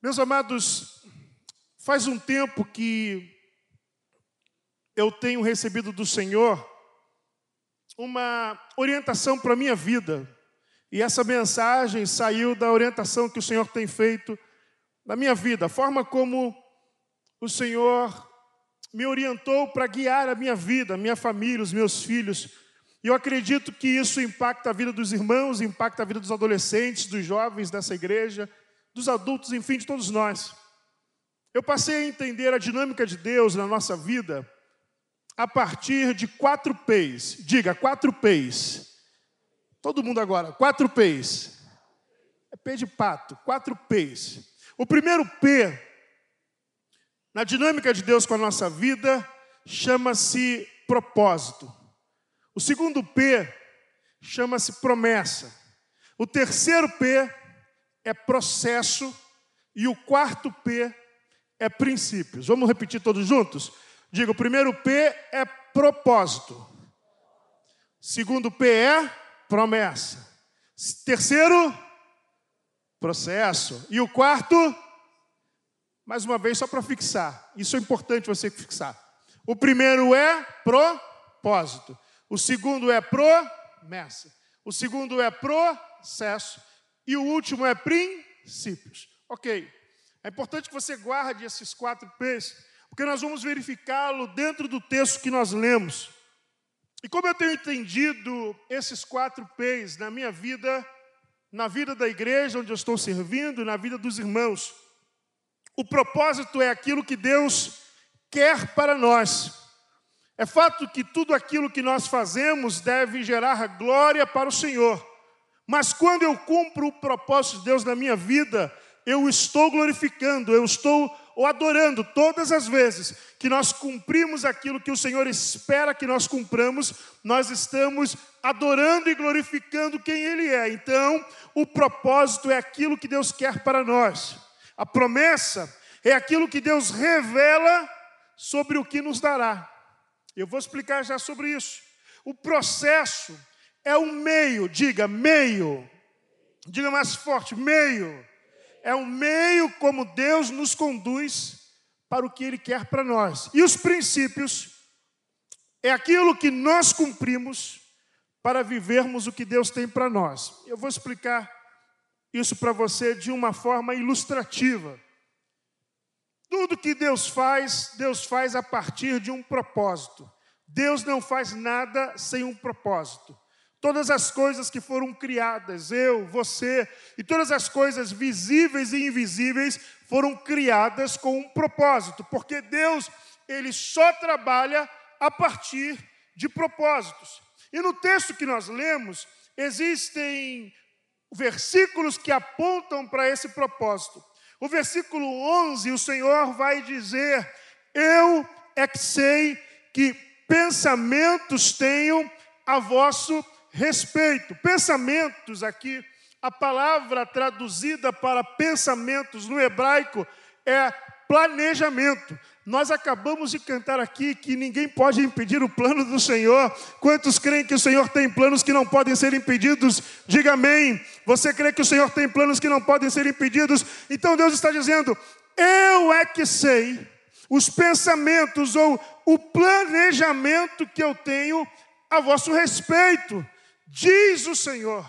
Meus amados, faz um tempo que eu tenho recebido do Senhor uma orientação para a minha vida. E essa mensagem saiu da orientação que o Senhor tem feito na minha vida, a forma como o Senhor me orientou para guiar a minha vida, a minha família, os meus filhos. E eu acredito que isso impacta a vida dos irmãos, impacta a vida dos adolescentes, dos jovens dessa igreja, dos adultos, enfim, de todos nós. Eu passei a entender a dinâmica de Deus na nossa vida a partir de quatro P's. Diga, quatro P's. Todo mundo agora, quatro P's. É P de pato, quatro P's. O primeiro P, na dinâmica de Deus com a nossa vida, chama-se propósito. O segundo P chama-se promessa. O terceiro P é processo. E o quarto P é princípios. Vamos repetir todos juntos? Diga, o primeiro P é propósito. Segundo P é promessa. Terceiro, processo. E o quarto, mais uma vez, só para fixar. Isso é importante você fixar. O primeiro é propósito. O segundo é promessa. O segundo é processo. E o último é princípios. Ok. É importante que você guarde esses quatro P's, porque nós vamos verificá-lo dentro do texto que nós lemos. E como eu tenho entendido esses quatro P's na minha vida, na vida da igreja onde eu estou servindo, na vida dos irmãos, o propósito é aquilo que Deus quer para nós. É fato que tudo aquilo que nós fazemos deve gerar glória para o Senhor. Mas quando eu cumpro o propósito de Deus na minha vida, eu estou glorificando, eu estou o adorando todas as vezes que nós cumprimos aquilo que o Senhor espera que nós cumpramos, nós estamos adorando e glorificando quem Ele é. Então, o propósito é aquilo que Deus quer para nós. A promessa é aquilo que Deus revela sobre o que nos dará. Eu vou explicar já sobre isso. O processo é um meio, diga meio. Diga mais forte, meio é o meio como Deus nos conduz para o que Ele quer para nós. E os princípios é aquilo que nós cumprimos para vivermos o que Deus tem para nós. Eu vou explicar isso para você de uma forma ilustrativa. Tudo que Deus faz, Deus faz a partir de um propósito. Deus não faz nada sem um propósito. Todas as coisas que foram criadas, eu, você, e todas as coisas visíveis e invisíveis foram criadas com um propósito, porque Deus, ele só trabalha a partir de propósitos. E no texto que nós lemos, existem versículos que apontam para esse propósito. O versículo 11, o Senhor vai dizer: Eu é que sei que pensamentos tenho a vosso respeito. Pensamentos aqui, a palavra traduzida para pensamentos no hebraico é planejamento. Nós acabamos de cantar aqui que ninguém pode impedir o plano do Senhor. Quantos creem que o Senhor tem planos que não podem ser impedidos? Diga amém. Você crê que o Senhor tem planos que não podem ser impedidos? Então Deus está dizendo: Eu é que sei os pensamentos ou o planejamento que eu tenho a vosso respeito diz o Senhor.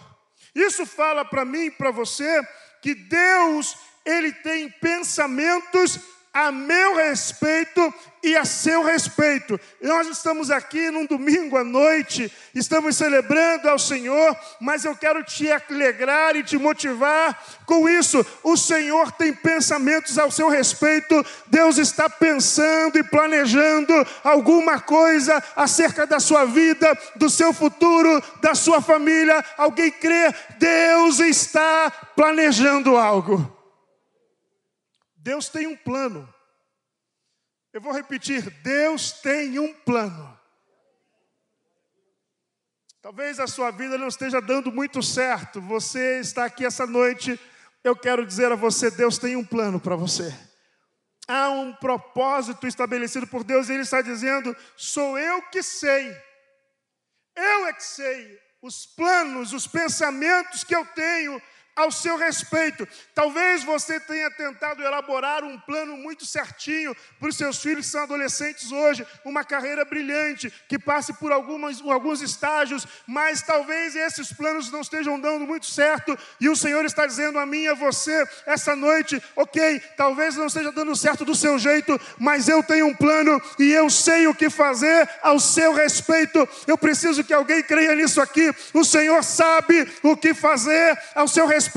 Isso fala para mim e para você que Deus, ele tem pensamentos a meu respeito e a seu respeito. Nós estamos aqui num domingo à noite, estamos celebrando ao Senhor, mas eu quero te alegrar e te motivar com isso. O Senhor tem pensamentos ao seu respeito, Deus está pensando e planejando alguma coisa acerca da sua vida, do seu futuro, da sua família. Alguém crê? Deus está planejando algo. Deus tem um plano. Eu vou repetir: Deus tem um plano. Talvez a sua vida não esteja dando muito certo. Você está aqui essa noite. Eu quero dizer a você: Deus tem um plano para você. Há um propósito estabelecido por Deus, e Ele está dizendo: sou eu que sei. Eu é que sei os planos, os pensamentos que eu tenho ao seu respeito. Talvez você tenha tentado elaborar um plano muito certinho para os seus filhos que são adolescentes hoje, uma carreira brilhante, que passe por algumas, alguns estágios, mas talvez esses planos não estejam dando muito certo, e o Senhor está dizendo a mim e a você, essa noite, ok, talvez não esteja dando certo do seu jeito, mas eu tenho um plano e eu sei o que fazer ao seu respeito. Eu preciso que alguém creia nisso aqui. O Senhor sabe o que fazer ao seu respeito,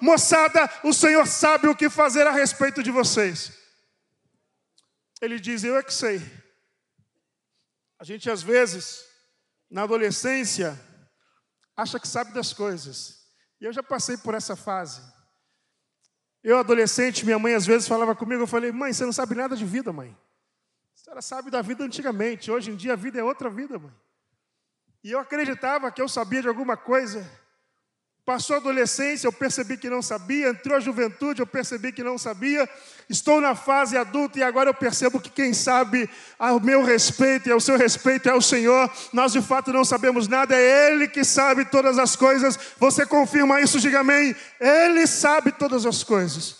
moçada. O Senhor sabe o que fazer a respeito de vocês. Ele diz: Eu é que sei. A gente às vezes, na adolescência, acha que sabe das coisas. E eu já passei por essa fase. Eu, adolescente, minha mãe às vezes falava comigo, eu falei, mãe, você não sabe nada de vida, mãe. A senhora sabe da vida antigamente, hoje em dia a vida é outra vida, mãe. E eu acreditava que eu sabia de alguma coisa. Passou a adolescência, eu percebi que não sabia. Entrou a juventude, eu percebi que não sabia. Estou na fase adulta e agora eu percebo que quem sabe ao meu respeito e ao seu respeito é o Senhor. Nós de fato não sabemos nada, é Ele que sabe todas as coisas. Você confirma isso? Diga amém. Ele sabe todas as coisas.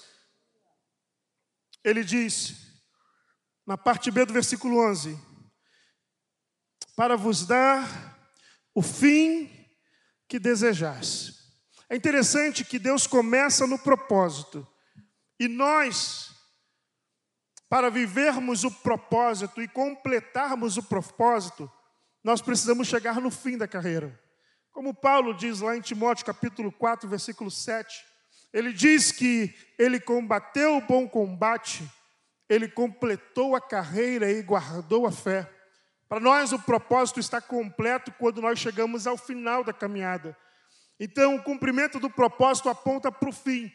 Ele diz, na parte B do versículo 11: Para vos dar o fim que desejais. É interessante que Deus começa no propósito. E nós, para vivermos o propósito e completarmos o propósito, nós precisamos chegar no fim da carreira. Como Paulo diz lá em Timóteo capítulo 4, versículo 7, ele diz que ele combateu o bom combate, ele completou a carreira e guardou a fé. Para nós, o propósito está completo quando nós chegamos ao final da caminhada. Então, o cumprimento do propósito aponta para o fim.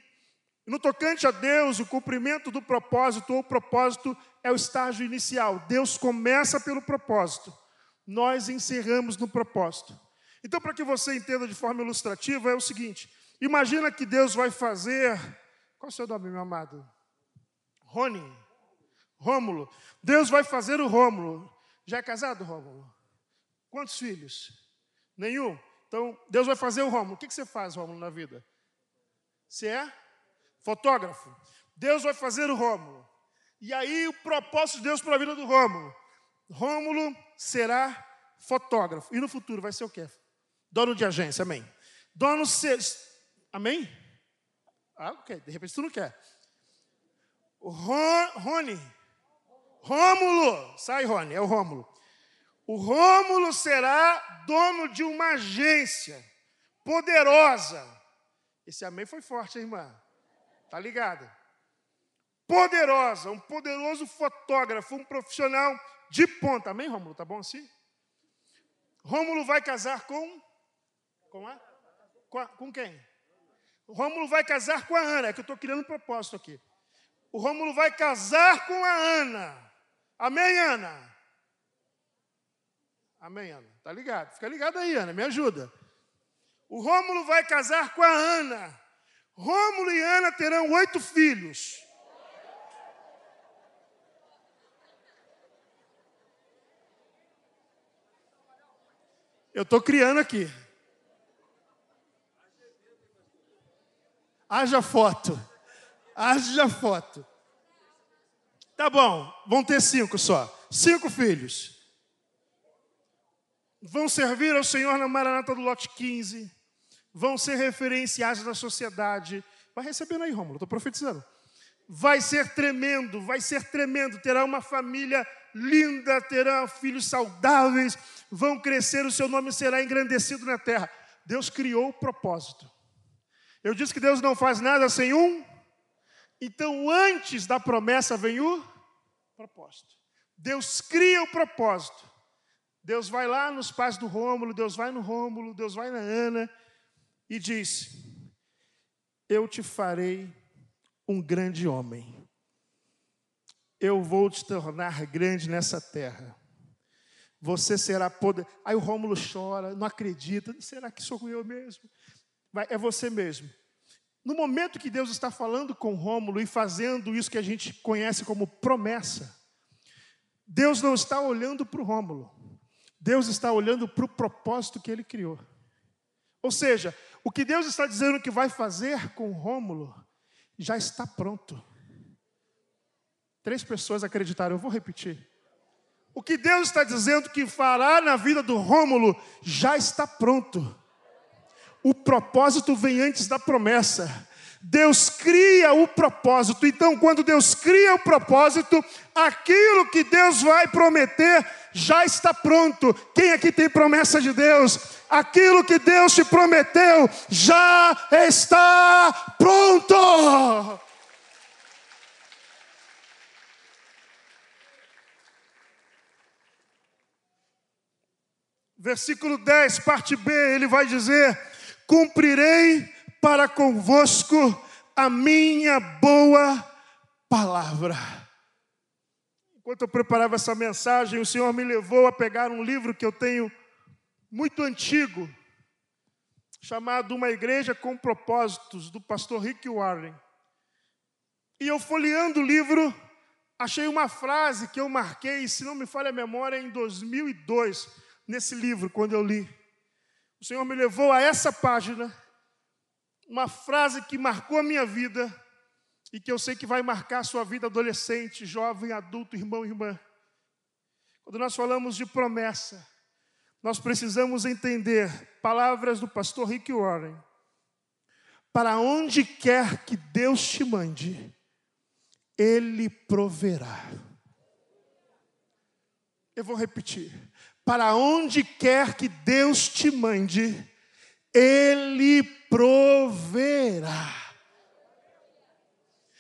No tocante a Deus, o cumprimento do propósito ou propósito é o estágio inicial. Deus começa pelo propósito, nós encerramos no propósito. Então, para que você entenda de forma ilustrativa, é o seguinte: imagina que Deus vai fazer. Qual é o seu nome, meu amado? Rony. Rômulo. Deus vai fazer o Rômulo. Já é casado, Rômulo? Quantos filhos? Nenhum? Então, Deus vai fazer o Rômulo. O que você faz, Rômulo, na vida? Você é fotógrafo. Deus vai fazer o Rômulo. E aí, o propósito de Deus para a vida do Rômulo. Rômulo será fotógrafo. E no futuro vai ser o quê? Dono de agência, amém. Dono ser. Amém? Ah, ok. De repente tu não quer. Rony Rômulo, sai Rony, é o Rômulo. O Rômulo será dono de uma agência poderosa. Esse amém foi forte, hein, irmã? Tá ligado? Poderosa, um poderoso fotógrafo, um profissional de ponta. Amém, Rômulo? Tá bom assim? Rômulo vai casar com com a, com, a, com quem? Rômulo vai casar com a Ana, é que eu estou criando um propósito aqui. O Rômulo vai casar com a Ana. Amém, Ana? Amém, Ana? Tá ligado? Fica ligado aí, Ana, me ajuda. O Rômulo vai casar com a Ana. Rômulo e Ana terão oito filhos. Eu estou criando aqui. Haja foto. Haja foto. Tá bom, vão ter cinco só. Cinco filhos. Vão servir ao Senhor na Maranata do lote 15. Vão ser referenciais da sociedade. Vai recebendo aí, Rômulo, estou profetizando. Vai ser tremendo, vai ser tremendo. Terá uma família linda, terá filhos saudáveis, vão crescer, o seu nome será engrandecido na terra. Deus criou o propósito. Eu disse que Deus não faz nada sem um então, antes da promessa vem o propósito. Deus cria o propósito. Deus vai lá nos pais do Rômulo, Deus vai no Rômulo, Deus vai na Ana e diz: Eu te farei um grande homem. Eu vou te tornar grande nessa terra. Você será poder. Aí o Rômulo chora, não acredita. Será que sou eu mesmo? Vai, é você mesmo. No momento que Deus está falando com Rômulo e fazendo isso que a gente conhece como promessa, Deus não está olhando para o Rômulo, Deus está olhando para o propósito que ele criou. Ou seja, O que Deus está dizendo que vai fazer com Rômulo já está pronto. Três pessoas acreditaram, eu vou repetir. O que Deus está dizendo que fará na vida do Rômulo já está pronto. O propósito vem antes da promessa. Deus cria o propósito. Então, quando Deus cria o propósito, aquilo que Deus vai prometer já está pronto. Quem aqui tem promessa de Deus? Aquilo que Deus te prometeu já está pronto. Versículo 10, parte B, ele vai dizer: Cumprirei para convosco a minha boa palavra. Enquanto eu preparava essa mensagem, o Senhor me levou a pegar um livro que eu tenho muito antigo, chamado Uma Igreja com Propósitos, do pastor Rick Warren. E eu folheando o livro, achei uma frase que eu marquei, se não me falha a memória, em 2002, nesse livro, quando eu li. O Senhor me levou a essa página, uma frase que marcou a minha vida e que eu sei que vai marcar a sua vida adolescente, jovem, adulto, irmão e irmã. Quando nós falamos de promessa, nós precisamos entender palavras do pastor Rick Warren. Para onde quer que Deus te mande, Ele proverá. Eu vou repetir. Para onde quer que Deus te mande, Ele proverá.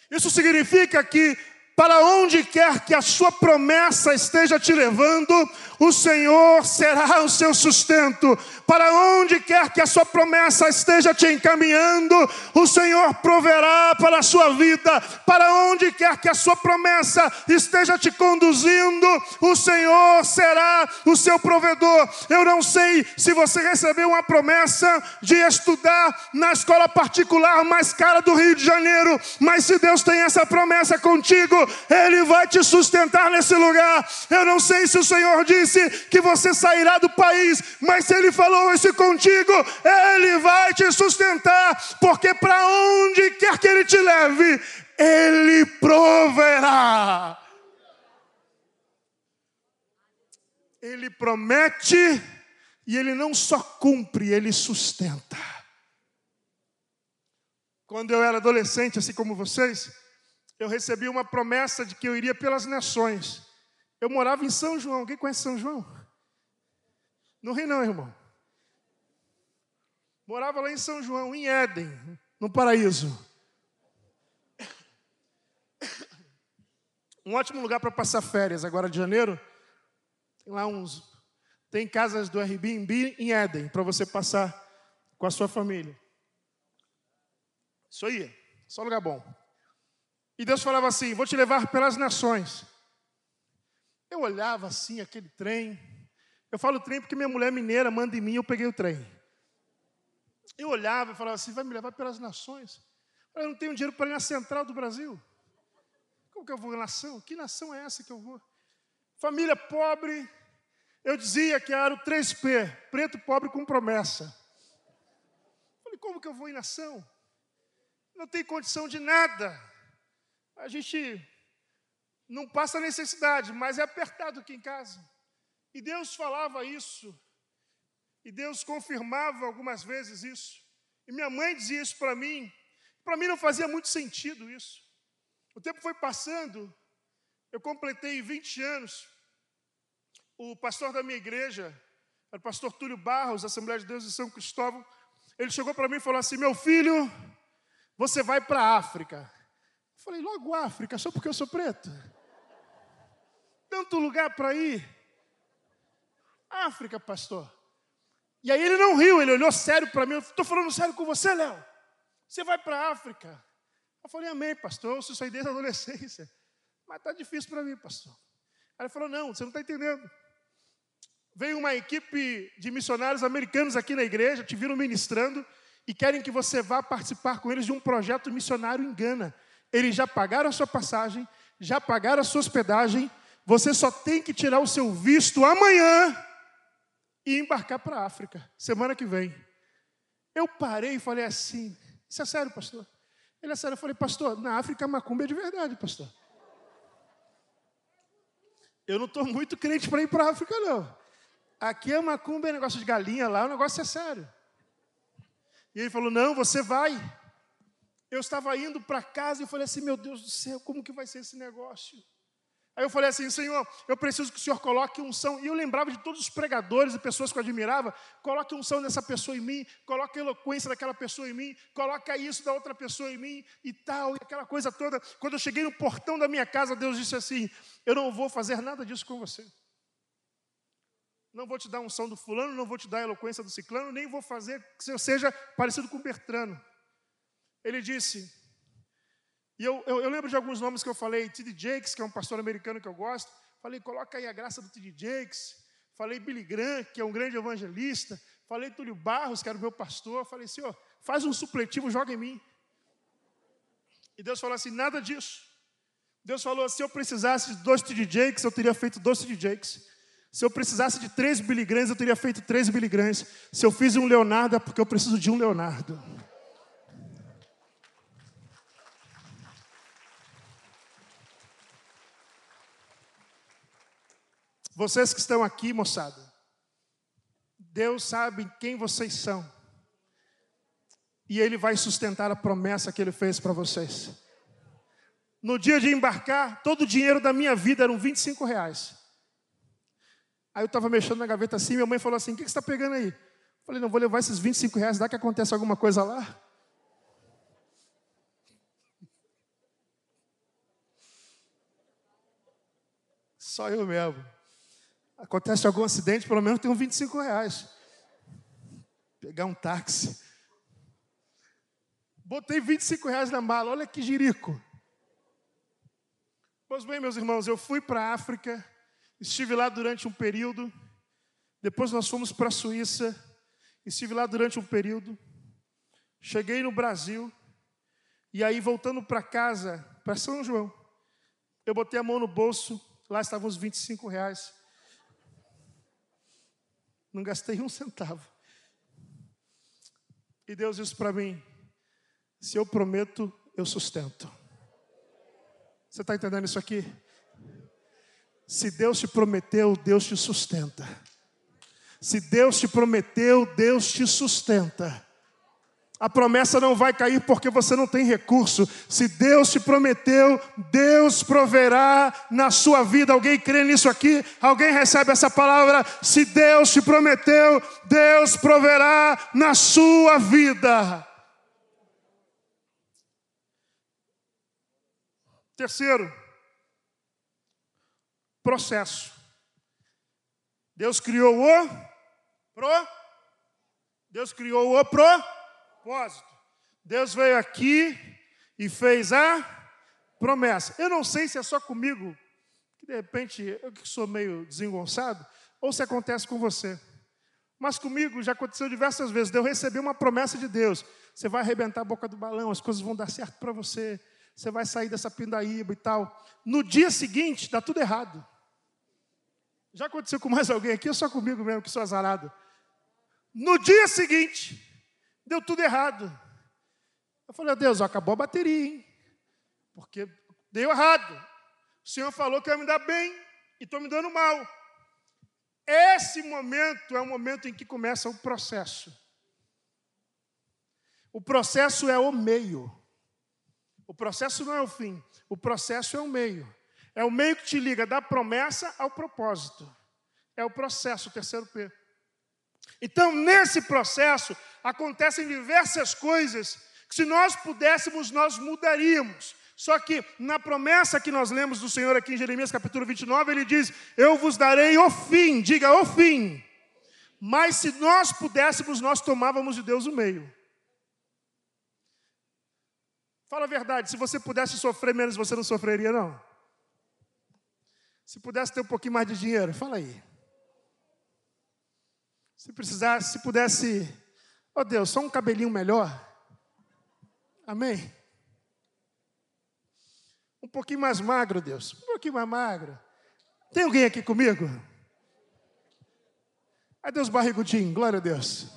Isso significa que para onde quer que a sua promessa esteja te levando, o Senhor será o seu sustento. Para onde quer que a sua promessa esteja te encaminhando, o Senhor proverá para a sua vida. Para onde quer que a sua promessa esteja te conduzindo, o Senhor será o seu provedor. Eu não sei se você recebeu uma promessa de estudar na escola particular mais cara do Rio de Janeiro, mas se Deus tem essa promessa contigo, Ele vai te sustentar nesse lugar. Eu não sei se o Senhor disse disse que você sairá do país, mas se Ele falou isso contigo, Ele vai te sustentar, porque para onde quer que Ele te leve, Ele proverá. Ele promete e Ele não só cumpre, Ele sustenta. Quando eu era adolescente, assim como vocês, eu recebi uma promessa de que eu iria pelas nações. Eu morava em São João. Alguém conhece São João? No Rio, não, irmão. Morava lá em São João, em Éden, no paraíso. Um ótimo lugar para passar férias agora de janeiro. Tem lá uns. Tem casas do Airbnb em Éden para você passar com a sua família. Isso aí, só lugar bom. E Deus falava assim: Vou te levar pelas nações. Eu olhava assim, aquele trem. Eu falo trem porque minha mulher mineira manda em mim, eu peguei o trem. Eu olhava e falava assim: vai me levar pelas nações. Eu não tenho dinheiro para ir na central do Brasil. Como que eu vou na nação? Que nação é essa que eu vou? Família pobre. Eu dizia que era o 3P, preto pobre com promessa. falei, como que eu vou em nação? Não tem condição de nada. A gente não passa necessidade, mas é apertado aqui em casa. E Deus falava isso, e Deus confirmava algumas vezes isso. E minha mãe dizia isso para mim. Para mim não fazia muito sentido isso. O tempo foi passando, eu completei 20 anos. O pastor da minha igreja, o pastor Túlio Barros, Assembleia de Deus de São Cristóvão, ele chegou para mim e falou assim: Meu filho, você vai para a África. Eu falei, logo África, só porque eu sou preto tanto lugar para ir. África, pastor. E aí ele não riu, ele olhou sério para mim. Estou falando sério com você, Léo. Você vai para a África. Eu falei, amém, pastor. Eu sou desde a adolescência. Mas está difícil para mim, pastor. Aí ele falou, não, você não está entendendo. Veio uma equipe de missionários americanos aqui na igreja, te viram ministrando e querem que você vá participar com eles de um projeto missionário em Gana. Eles já pagaram a sua passagem, já pagaram a sua hospedagem, você só tem que tirar o seu visto amanhã e embarcar para a África, semana que vem. Eu parei e falei assim: Isso é sério, pastor? Ele é sério. Eu falei, pastor, na África macumba é de verdade, pastor. Eu não estou muito crente para ir para a África, não. Aqui a macumba é negócio de galinha, lá o negócio é sério. E ele falou: Não, você vai. Eu estava indo para casa e falei assim: Meu Deus do céu, como que vai ser esse negócio? Aí eu falei assim: Senhor, eu preciso que o Senhor coloque unção. E eu lembrava de todos os pregadores e pessoas que eu admirava: coloque unção dessa pessoa em mim, coloque a eloquência daquela pessoa em mim, coloque isso da outra pessoa em mim e tal, e aquela coisa toda. Quando eu cheguei no portão da minha casa, Deus disse assim: Eu não vou fazer nada disso com você. Não vou te dar unção do fulano, não vou te dar a eloquência do ciclano, nem vou fazer que você seja parecido com Bertrano. Ele disse, e eu, eu, eu, lembro de alguns nomes que eu falei, T.D. Jakes, que é um pastor americano que eu gosto, falei, coloca aí a graça do T.D. Jakes, falei Billy Graham, que é um grande evangelista, falei Túlio Barros, que era o meu pastor, falei, Senhor, faz um supletivo, joga em mim. E Deus falou assim, nada disso. Deus falou, se eu precisasse de dois T.D. Jakes, eu teria feito dois T.D. Jakes. Se eu precisasse de três Billy Grahams, eu teria feito três Billy Grahams. Se eu fiz um Leonardo, é porque eu preciso de um Leonardo. Vocês que estão aqui, moçada, Deus sabe quem vocês são. E Ele vai sustentar a promessa que Ele fez para vocês. No dia de embarcar, todo o dinheiro da minha vida eram 25 reais. Aí eu estava mexendo na gaveta assim, minha mãe falou assim: O que, que você está pegando aí? Eu falei: Não, vou levar esses 25 reais, dá que acontece alguma coisa lá. Só eu mesmo acontece algum acidente, pelo menos tem uns 25 reais. Pegar um táxi. Botei 25 reais na mala, olha que jirico. Pois bem, meus irmãos, eu fui para a África, estive lá durante um período, depois nós fomos para a Suíça, estive lá durante um período, cheguei no Brasil, e aí voltando para casa, para São João, eu botei a mão no bolso, lá estavam os 25 reais. Não gastei um centavo. E Deus disse para mim: se eu prometo, eu sustento. Você está entendendo isso aqui? Se Deus te prometeu, Deus te sustenta. Se Deus te prometeu, Deus te sustenta. A promessa não vai cair porque você não tem recurso. Se Deus te prometeu, Deus proverá na sua vida. Alguém crê nisso aqui? Alguém recebe essa palavra? Se Deus te prometeu, Deus proverá na sua vida. Terceiro, processo. Deus criou o pro Deus criou o pro propósito. Deus veio aqui e fez a promessa. Eu não sei se é só comigo, que de repente eu que sou meio desengonçado, ou se acontece com você. Mas comigo já aconteceu diversas vezes. De eu receber uma promessa de Deus. Você vai arrebentar a boca do balão, as coisas vão dar certo para você. Você vai sair dessa pindaíba e tal. No dia seguinte, dá tudo errado. Já aconteceu com mais alguém aqui ou só comigo mesmo que sou azarado? No dia seguinte, Deu tudo errado. Eu falei, Deus, acabou a bateria, hein? Porque deu errado. O Senhor falou que ia me dar bem e estou me dando mal. Esse momento é o momento em que começa o processo. O processo é o meio. O processo não é o fim. O processo é o meio. É o meio que te liga da promessa ao propósito. É o processo, o terceiro P. Então, nesse processo, acontecem diversas coisas que, se nós pudéssemos, nós mudaríamos. Só que na promessa que nós lemos do Senhor aqui em Jeremias capítulo 29, ele diz: Eu vos darei o fim, diga o fim. Mas se nós pudéssemos, nós tomávamos de Deus o meio. Fala a verdade, se você pudesse sofrer menos, você não sofreria, não? Se pudesse ter um pouquinho mais de dinheiro, fala aí. Se precisasse, se pudesse, oh Deus, só um cabelinho melhor. Amém? Um pouquinho mais magro, Deus. Um pouquinho mais magro. Tem alguém aqui comigo? Ai, Deus barrigudinho, glória a Deus.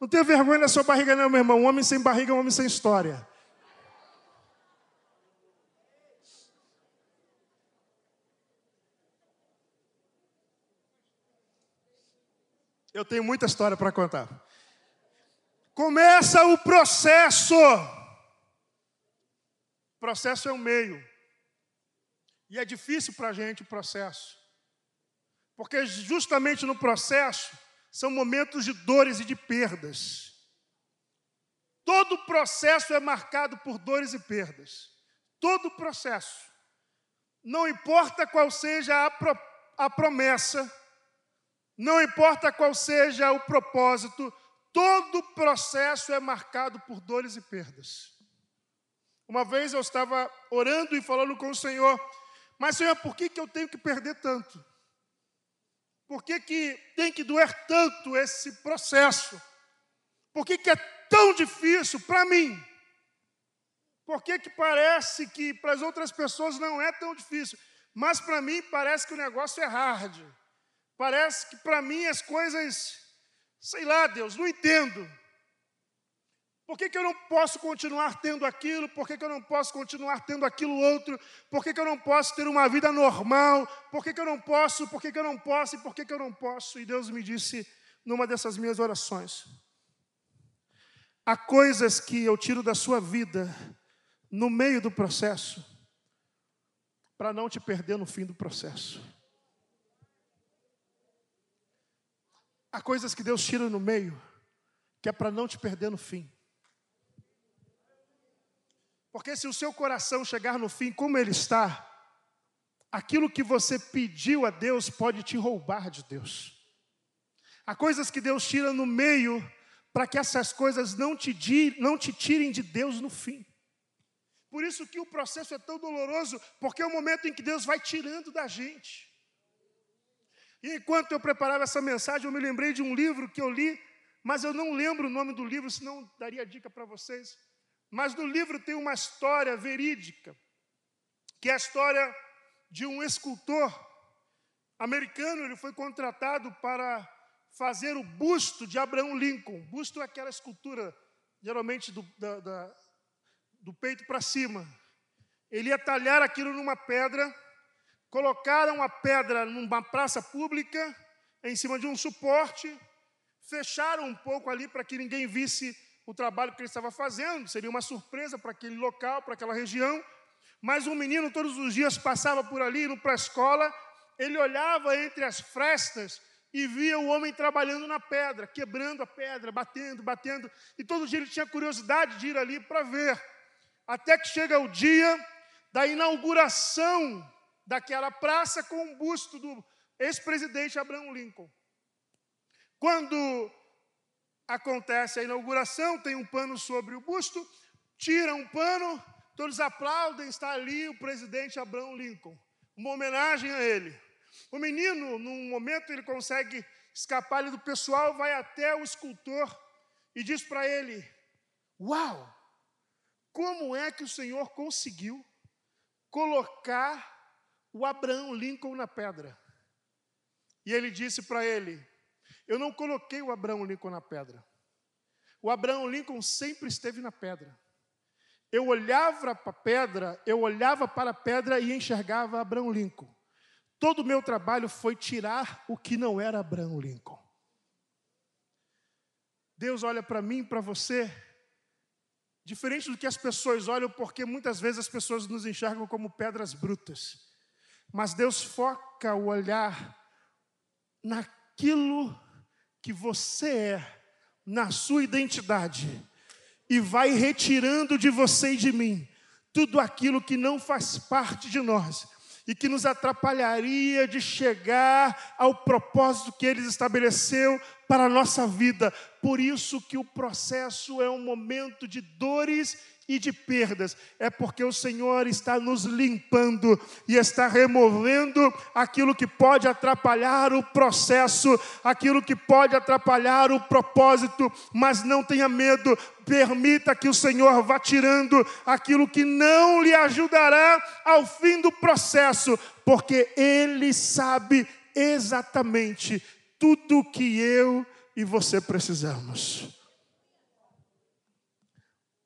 Não tenha vergonha da sua barriga, não, meu irmão. Um homem sem barriga é um homem sem história. Eu tenho muita história para contar. Começa o processo. O processo é o meio. E é difícil para a gente o processo. Porque justamente no processo são momentos de dores e de perdas. Todo processo é marcado por dores e perdas. Todo processo. Não importa qual seja a, pro, a promessa, não importa qual seja o propósito, todo processo é marcado por dores e perdas. Uma vez eu estava orando e falando com o Senhor, mas Senhor, por que, que eu tenho que perder tanto? Por que, que tem que doer tanto esse processo? Por que, que é tão difícil para mim? Por que, que parece que para as outras pessoas não é tão difícil? Mas para mim parece que o negócio é hard. Parece que para mim as coisas, sei lá, Deus, não entendo. Por que, que eu não posso continuar tendo aquilo? Por que, que eu não posso continuar tendo aquilo outro? Por que, que eu não posso ter uma vida normal? Por que, eu não posso? Por que, eu não posso? E por que eu não posso? E Deus me disse numa dessas minhas orações: há coisas que eu tiro da sua vida no meio do processo, para não te perder no fim do processo. Há coisas que Deus tira no meio, que é para não te perder no fim. Porque se o seu coração chegar no fim como ele está, aquilo que você pediu a Deus pode te roubar de Deus. Há coisas que Deus tira no meio para que essas coisas não te, não te tirem de Deus no fim. Por isso que o processo é tão doloroso, porque é o momento em que Deus vai tirando da gente. E enquanto eu preparava essa mensagem, eu me lembrei de um livro que eu li, mas eu não lembro o nome do livro, senão daria dica para vocês. Mas no livro tem uma história verídica, que é a história de um escultor americano. Ele foi contratado para fazer o busto de Abraão Lincoln. Busto é aquela escultura, geralmente do, da, da, do peito para cima. Ele ia talhar aquilo numa pedra colocaram a pedra numa praça pública, em cima de um suporte, fecharam um pouco ali para que ninguém visse o trabalho que ele estava fazendo, seria uma surpresa para aquele local, para aquela região. Mas um menino todos os dias passava por ali, indo para a escola, ele olhava entre as frestas e via o homem trabalhando na pedra, quebrando a pedra, batendo, batendo, e todo dia ele tinha curiosidade de ir ali para ver. Até que chega o dia da inauguração daquela praça com um busto do ex-presidente Abraham Lincoln. Quando acontece a inauguração, tem um pano sobre o busto, tira um pano, todos aplaudem, está ali o presidente Abraham Lincoln, uma homenagem a ele. O menino, num momento, ele consegue escapar ali do pessoal, vai até o escultor e diz para ele: Uau, como é que o Senhor conseguiu colocar o Abraão Lincoln na pedra. E ele disse para ele: Eu não coloquei o Abraão Lincoln na pedra. O Abraão Lincoln sempre esteve na pedra. Eu olhava para a pedra, eu olhava para a pedra e enxergava Abraão Lincoln. Todo o meu trabalho foi tirar o que não era Abraão Lincoln. Deus olha para mim, para você, diferente do que as pessoas olham, porque muitas vezes as pessoas nos enxergam como pedras brutas. Mas Deus foca o olhar naquilo que você é, na sua identidade, e vai retirando de você e de mim tudo aquilo que não faz parte de nós e que nos atrapalharia de chegar ao propósito que Ele estabeleceu para a nossa vida. Por isso que o processo é um momento de dores e de perdas, é porque o Senhor está nos limpando e está removendo aquilo que pode atrapalhar o processo, aquilo que pode atrapalhar o propósito, mas não tenha medo, permita que o Senhor vá tirando aquilo que não lhe ajudará ao fim do processo, porque Ele sabe exatamente tudo que eu e você precisamos.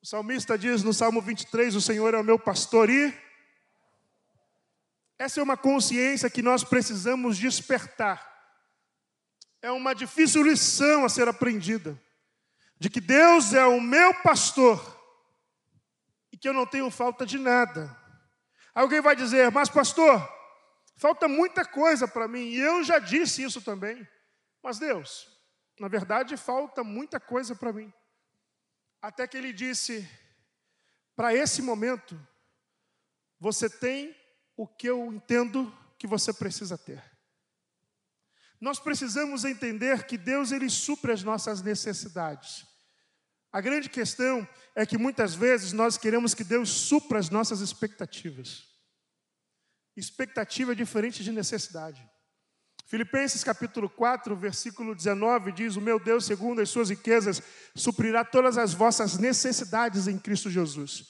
O salmista diz no Salmo 23: O Senhor é o meu pastor e. Essa é uma consciência que nós precisamos despertar. É uma difícil lição a ser aprendida. De que Deus é o meu pastor e que eu não tenho falta de nada. Alguém vai dizer, mas pastor, falta muita coisa para mim, e eu já disse isso também. Mas Deus, na verdade, falta muita coisa para mim. Até que ele disse: para esse momento, você tem o que eu entendo que você precisa ter. Nós precisamos entender que Deus ele supre as nossas necessidades. A grande questão é que muitas vezes nós queremos que Deus supra as nossas expectativas. Expectativa é diferente de necessidade. Filipenses capítulo 4, versículo 19 diz: O meu Deus, segundo as suas riquezas, suprirá todas as vossas necessidades em Cristo Jesus.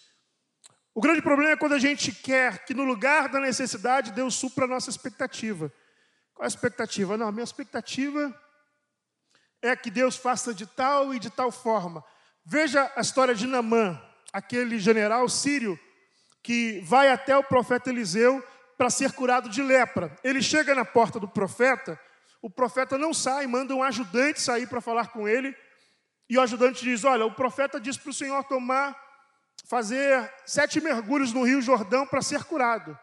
O grande problema é quando a gente quer que no lugar da necessidade Deus supra a nossa expectativa. Qual é a expectativa? Não, a minha expectativa é que Deus faça de tal e de tal forma. Veja a história de Namã, aquele general sírio que vai até o profeta Eliseu para ser curado de lepra. Ele chega na porta do profeta, o profeta não sai, manda um ajudante sair para falar com ele, e o ajudante diz: Olha, o profeta diz para o senhor tomar, fazer sete mergulhos no Rio Jordão para ser curado.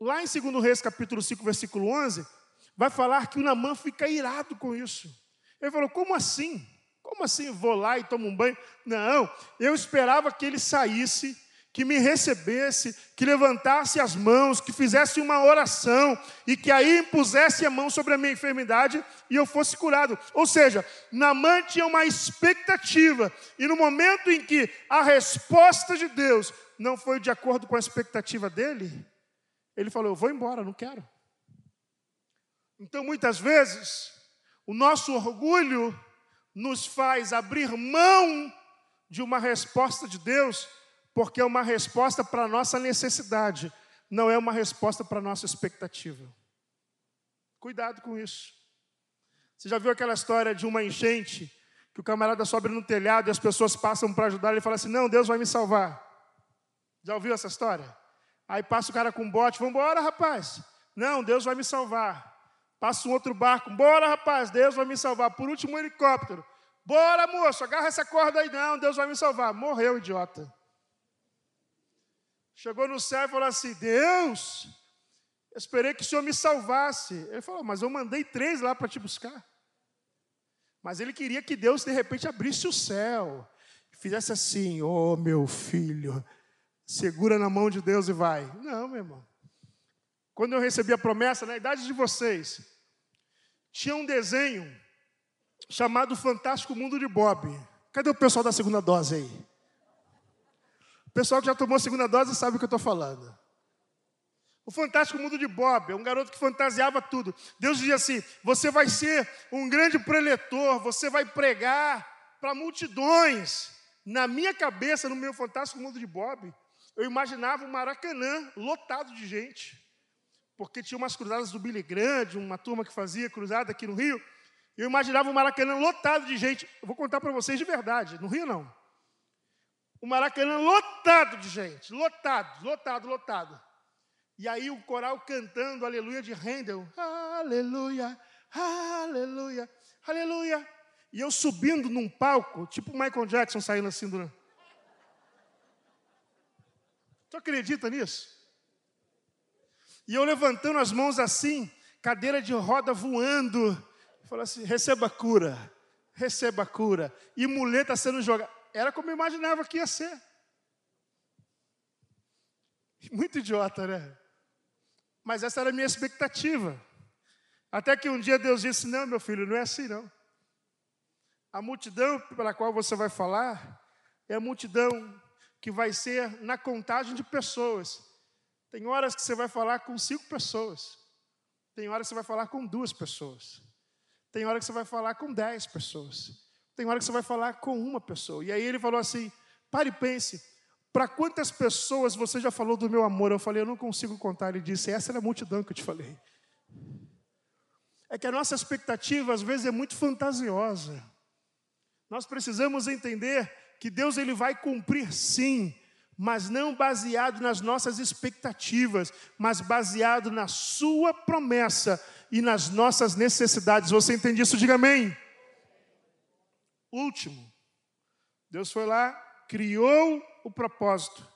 Lá em 2 Reis, capítulo 5, versículo 11, vai falar que o Namã fica irado com isso. Ele falou: Como assim? Como assim vou lá e tomo um banho? Não, eu esperava que ele saísse que me recebesse, que levantasse as mãos, que fizesse uma oração e que aí impusesse a mão sobre a minha enfermidade e eu fosse curado. Ou seja, Namã tinha uma expectativa e no momento em que a resposta de Deus não foi de acordo com a expectativa dele, ele falou: Eu vou embora, não quero. Então, muitas vezes, o nosso orgulho nos faz abrir mão de uma resposta de Deus porque é uma resposta para a nossa necessidade, não é uma resposta para a nossa expectativa. Cuidado com isso. Você já viu aquela história de uma enchente, que o camarada sobe no telhado e as pessoas passam para ajudar, ele fala assim: Não, Deus vai me salvar. Já ouviu essa história? Aí passa o cara com um bote, vamos embora, rapaz. Não, Deus vai me salvar. Passa um outro barco, bora, rapaz, Deus vai me salvar. Por último, um helicóptero. Bora, moço, agarra essa corda aí, não, Deus vai me salvar. Morreu, idiota. Chegou no céu e falou assim: Deus, eu esperei que o Senhor me salvasse. Ele falou: Mas eu mandei três lá para te buscar. Mas ele queria que Deus, de repente, abrisse o céu e fizesse assim: Oh, meu filho, segura na mão de Deus e vai. Não, meu irmão. Quando eu recebi a promessa, na idade de vocês, tinha um desenho chamado Fantástico Mundo de Bob. Cadê o pessoal da segunda dose aí? O pessoal que já tomou a segunda dose sabe o que eu estou falando. O fantástico mundo de Bob, é um garoto que fantasiava tudo. Deus dizia assim: você vai ser um grande preletor, você vai pregar para multidões. Na minha cabeça, no meu fantástico mundo de Bob, eu imaginava um Maracanã lotado de gente. Porque tinha umas cruzadas do Billy Grande, uma turma que fazia cruzada aqui no Rio. Eu imaginava um Maracanã lotado de gente. Eu vou contar para vocês de verdade, no Rio não o Maracanã lotado de gente, lotado, lotado, lotado. E aí o coral cantando Aleluia de Handel, Aleluia, Aleluia, Aleluia. E eu subindo num palco, tipo Michael Jackson saindo assim do. Tu acredita nisso? E eu levantando as mãos assim, cadeira de roda voando. Falei assim: receba cura, receba cura. E muleta sendo jogada era como eu imaginava que ia ser. Muito idiota, né? Mas essa era a minha expectativa. Até que um dia Deus disse: Não, meu filho, não é assim não. A multidão pela qual você vai falar é a multidão que vai ser na contagem de pessoas. Tem horas que você vai falar com cinco pessoas. Tem horas que você vai falar com duas pessoas. Tem horas que você vai falar com dez pessoas. Tem hora que você vai falar com uma pessoa. E aí ele falou assim: pare e pense, para quantas pessoas você já falou do meu amor? Eu falei, eu não consigo contar. Ele disse, essa era a multidão que eu te falei. É que a nossa expectativa às vezes é muito fantasiosa. Nós precisamos entender que Deus ele vai cumprir sim, mas não baseado nas nossas expectativas, mas baseado na sua promessa e nas nossas necessidades. Você entende isso? Diga amém. Último. Deus foi lá, criou o propósito,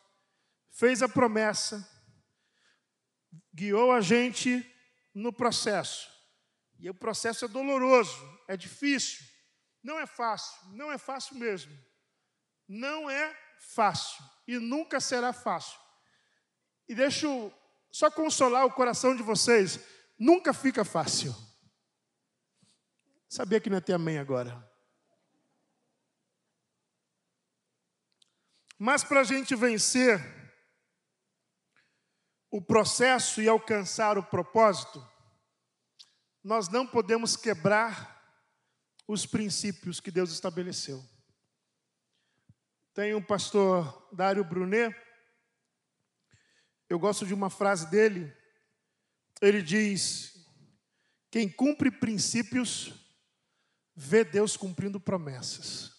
fez a promessa, guiou a gente no processo. E o processo é doloroso, é difícil, não é fácil, não é fácil mesmo. Não é fácil e nunca será fácil. E deixo só consolar o coração de vocês, nunca fica fácil. Sabia que não ia ter amém agora. Mas para a gente vencer o processo e alcançar o propósito, nós não podemos quebrar os princípios que Deus estabeleceu. Tem um pastor Dário Brunet, eu gosto de uma frase dele, ele diz: Quem cumpre princípios, vê Deus cumprindo promessas.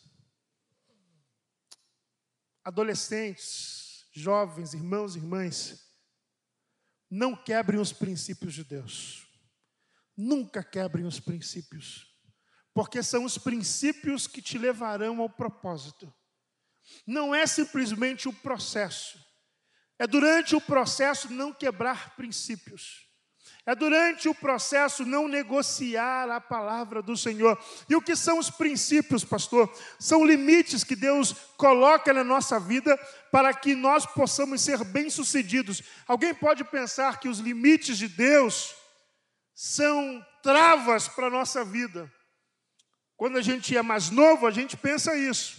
Adolescentes, jovens, irmãos e irmãs, não quebrem os princípios de Deus. Nunca quebrem os princípios, porque são os princípios que te levarão ao propósito. Não é simplesmente o processo, é durante o processo não quebrar princípios. É durante o processo não negociar a palavra do Senhor. E o que são os princípios, pastor? São limites que Deus coloca na nossa vida para que nós possamos ser bem-sucedidos. Alguém pode pensar que os limites de Deus são travas para a nossa vida. Quando a gente é mais novo, a gente pensa isso.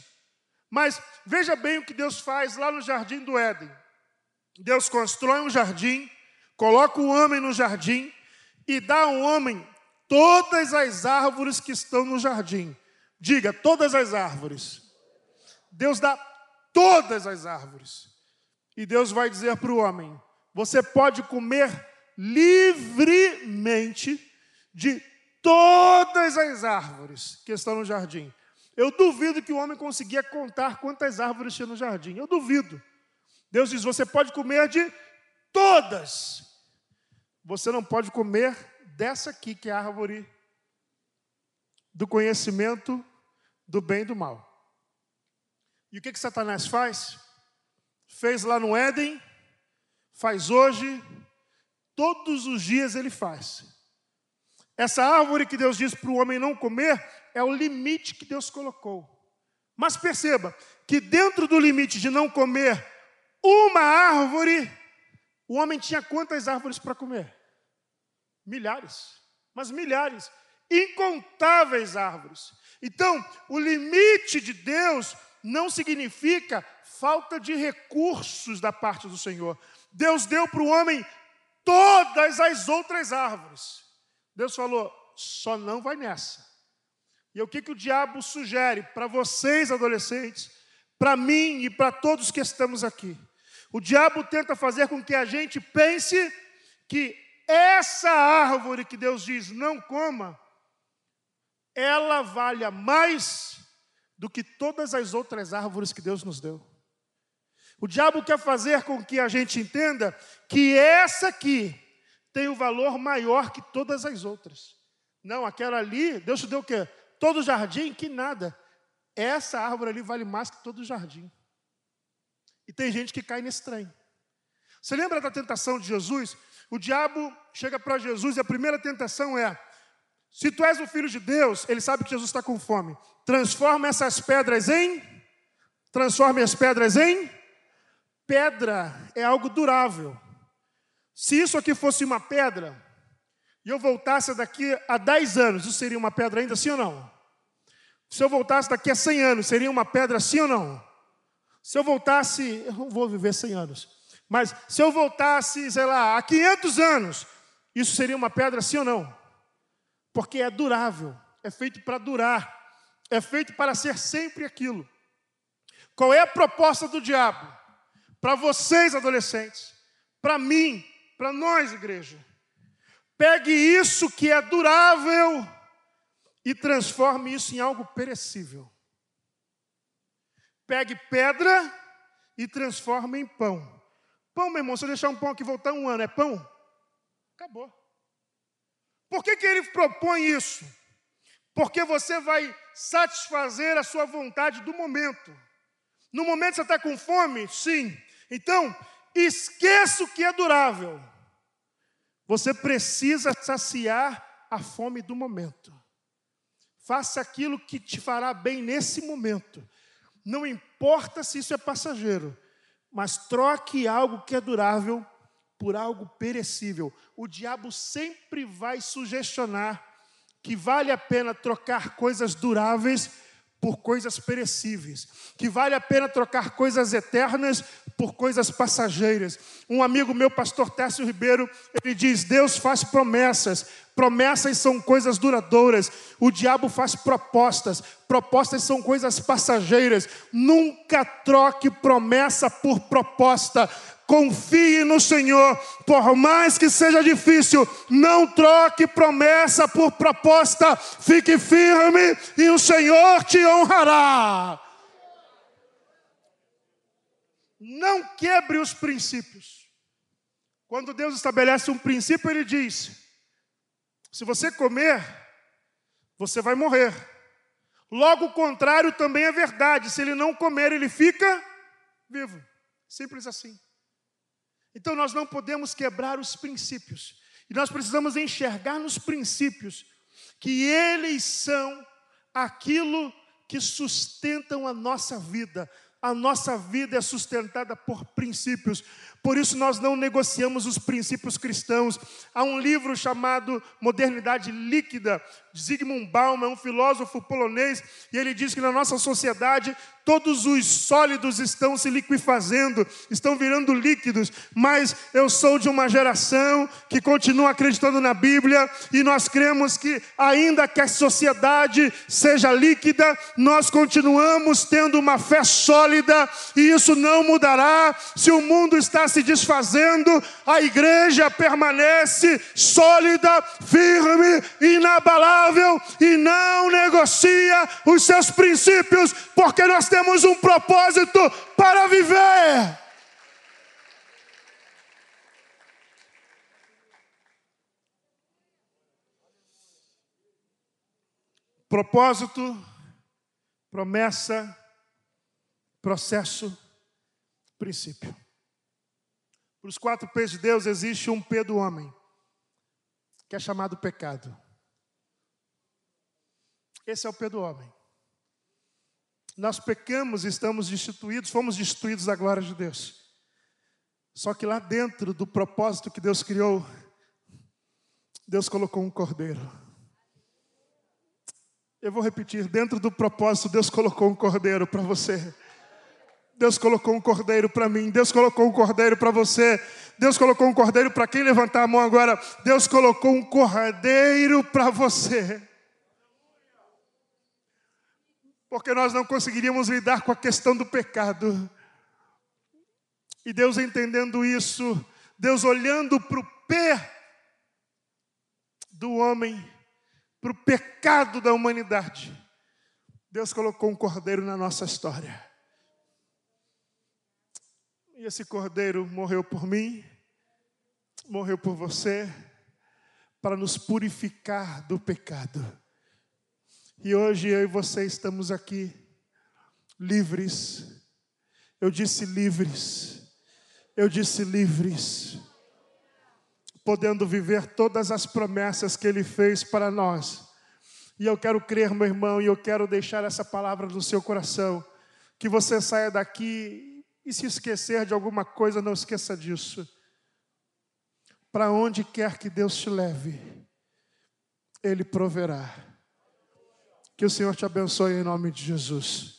Mas veja bem o que Deus faz lá no jardim do Éden. Deus constrói um jardim coloca o homem no jardim e dá ao homem todas as árvores que estão no jardim. Diga, todas as árvores. Deus dá todas as árvores. E Deus vai dizer para o homem: você pode comer livremente de todas as árvores que estão no jardim. Eu duvido que o homem conseguia contar quantas árvores tinha no jardim. Eu duvido. Deus diz: você pode comer de todas. Você não pode comer dessa aqui, que é a árvore do conhecimento do bem e do mal. E o que, que Satanás faz? Fez lá no Éden, faz hoje, todos os dias ele faz. Essa árvore que Deus diz para o homem não comer é o limite que Deus colocou. Mas perceba que dentro do limite de não comer uma árvore, o homem tinha quantas árvores para comer? Milhares, mas milhares, incontáveis árvores. Então, o limite de Deus não significa falta de recursos da parte do Senhor. Deus deu para o homem todas as outras árvores. Deus falou: só não vai nessa. E o que, que o diabo sugere para vocês, adolescentes, para mim e para todos que estamos aqui? O diabo tenta fazer com que a gente pense que essa árvore que Deus diz não coma, ela valha mais do que todas as outras árvores que Deus nos deu. O diabo quer fazer com que a gente entenda que essa aqui tem o um valor maior que todas as outras. Não, aquela ali, Deus te deu o quê? Todo o jardim, que nada. Essa árvore ali vale mais que todo o jardim. Tem gente que cai nesse trem. Você lembra da tentação de Jesus? O diabo chega para Jesus e a primeira tentação é: se tu és o filho de Deus, ele sabe que Jesus está com fome. Transforma essas pedras em. Transforme as pedras em. Pedra é algo durável. Se isso aqui fosse uma pedra, e eu voltasse daqui a 10 anos, isso seria uma pedra ainda, sim ou não? Se eu voltasse daqui a 100 anos, seria uma pedra, sim ou não? Se eu voltasse, eu não vou viver 100 anos, mas se eu voltasse, sei lá, a 500 anos, isso seria uma pedra sim ou não? Porque é durável, é feito para durar, é feito para ser sempre aquilo. Qual é a proposta do diabo? Para vocês, adolescentes, para mim, para nós, igreja. Pegue isso que é durável e transforme isso em algo perecível. Pegue pedra e transforma em pão. Pão, meu irmão, se eu deixar um pão aqui voltar um ano, é pão? Acabou. Por que, que ele propõe isso? Porque você vai satisfazer a sua vontade do momento. No momento você está com fome? Sim. Então, esqueça o que é durável. Você precisa saciar a fome do momento. Faça aquilo que te fará bem nesse momento. Não importa se isso é passageiro, mas troque algo que é durável por algo perecível. O diabo sempre vai sugestionar que vale a pena trocar coisas duráveis por coisas perecíveis, que vale a pena trocar coisas eternas por coisas passageiras. Um amigo meu, pastor Técio Ribeiro, ele diz: Deus faz promessas, promessas são coisas duradouras, o diabo faz propostas, propostas são coisas passageiras. Nunca troque promessa por proposta. Confie no Senhor, por mais que seja difícil, não troque promessa por proposta, fique firme e o Senhor te honrará. Não quebre os princípios. Quando Deus estabelece um princípio, Ele diz: se você comer, você vai morrer. Logo o contrário também é verdade: se ele não comer, ele fica vivo. Simples assim. Então nós não podemos quebrar os princípios. E nós precisamos enxergar nos princípios que eles são aquilo que sustentam a nossa vida. A nossa vida é sustentada por princípios. Por isso nós não negociamos os princípios cristãos. Há um livro chamado Modernidade Líquida, de Zygmunt Bauman, um filósofo polonês, e ele diz que na nossa sociedade todos os sólidos estão se liquefazendo, estão virando líquidos, mas eu sou de uma geração que continua acreditando na Bíblia e nós cremos que, ainda que a sociedade seja líquida, nós continuamos tendo uma fé sólida e isso não mudará. Se o mundo está se desfazendo, a igreja permanece sólida, firme, inabalável e não negocia os seus princípios, porque nós temos um propósito para viver. Propósito, promessa, processo, princípio. Para os quatro P's de Deus existe um P do homem, que é chamado pecado. Esse é o P do homem nós pecamos e estamos destituídos, fomos destituídos da glória de Deus. Só que lá dentro do propósito que Deus criou, Deus colocou um cordeiro. Eu vou repetir: dentro do propósito, Deus colocou um cordeiro para você. Deus colocou um cordeiro para mim, Deus colocou um cordeiro para você, Deus colocou um cordeiro para quem levantar a mão agora, Deus colocou um cordeiro para você porque nós não conseguiríamos lidar com a questão do pecado. E Deus entendendo isso, Deus olhando para o pé do homem, para o pecado da humanidade, Deus colocou um cordeiro na nossa história. E esse cordeiro morreu por mim, morreu por você, para nos purificar do pecado. E hoje eu e você estamos aqui, livres. Eu disse livres. Eu disse livres. Podendo viver todas as promessas que Ele fez para nós. E eu quero crer, meu irmão, e eu quero deixar essa palavra no seu coração. Que você saia daqui e se esquecer de alguma coisa, não esqueça disso. Para onde quer que Deus te leve, Ele proverá. Que o Senhor te abençoe em nome de Jesus.